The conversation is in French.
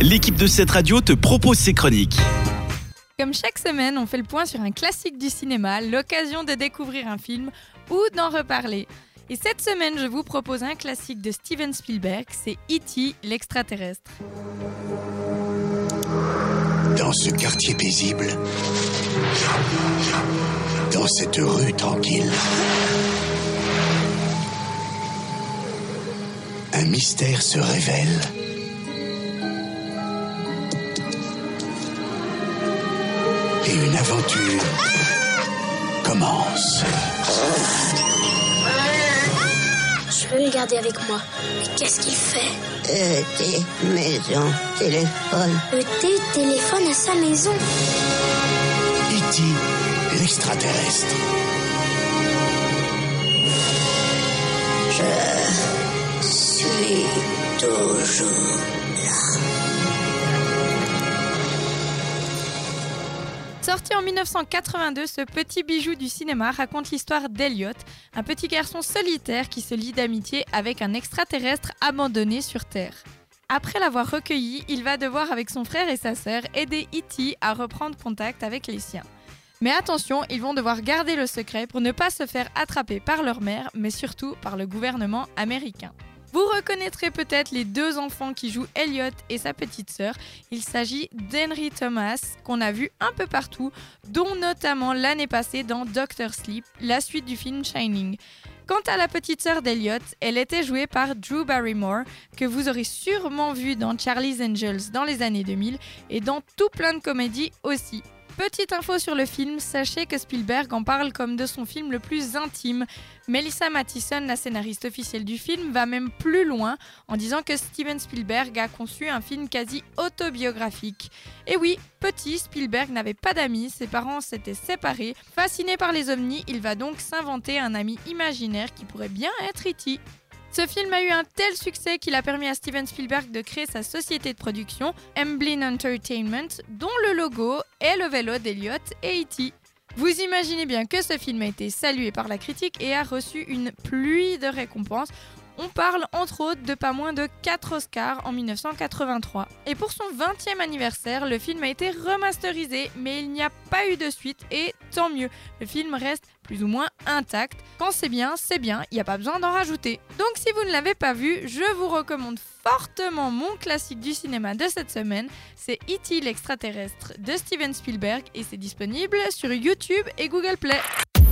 l'équipe de cette radio te propose ses chroniques. Comme chaque semaine, on fait le point sur un classique du cinéma, l'occasion de découvrir un film ou d'en reparler. Et cette semaine, je vous propose un classique de Steven Spielberg, c'est E.T. l'extraterrestre. Dans ce quartier paisible, dans cette rue tranquille, un mystère se révèle. Et une aventure commence. Je veux le garder avec moi. Mais qu'est-ce qu'il fait? ET, maison, téléphone. ET téléphone à sa maison. E.T. l'extraterrestre. Je suis toujours là. Sorti en 1982, ce petit bijou du cinéma raconte l'histoire d'Elliot, un petit garçon solitaire qui se lie d'amitié avec un extraterrestre abandonné sur Terre. Après l'avoir recueilli, il va devoir avec son frère et sa sœur aider E.T. à reprendre contact avec les siens. Mais attention, ils vont devoir garder le secret pour ne pas se faire attraper par leur mère, mais surtout par le gouvernement américain. Vous reconnaîtrez peut-être les deux enfants qui jouent Elliot et sa petite sœur. Il s'agit d'Henry Thomas, qu'on a vu un peu partout, dont notamment l'année passée dans Doctor Sleep, la suite du film Shining. Quant à la petite sœur d'Elliot, elle était jouée par Drew Barrymore, que vous aurez sûrement vu dans Charlie's Angels dans les années 2000 et dans tout plein de comédies aussi. Petite info sur le film, sachez que Spielberg en parle comme de son film le plus intime. Melissa Mathison, la scénariste officielle du film, va même plus loin en disant que Steven Spielberg a conçu un film quasi autobiographique. Et oui, petit, Spielberg n'avait pas d'amis, ses parents s'étaient séparés. Fasciné par les ovnis, il va donc s'inventer un ami imaginaire qui pourrait bien être E.T. Ce film a eu un tel succès qu'il a permis à Steven Spielberg de créer sa société de production, Emblem Entertainment, dont le logo est le vélo d'Eliot et E.T. Vous imaginez bien que ce film a été salué par la critique et a reçu une pluie de récompenses. On parle entre autres de pas moins de 4 Oscars en 1983. Et pour son 20e anniversaire, le film a été remasterisé, mais il n'y a pas eu de suite et tant mieux. Le film reste plus ou moins intact. Quand c'est bien, c'est bien, il n'y a pas besoin d'en rajouter. Donc si vous ne l'avez pas vu, je vous recommande fortement mon classique du cinéma de cette semaine. C'est E.T. l'extraterrestre de Steven Spielberg et c'est disponible sur YouTube et Google Play.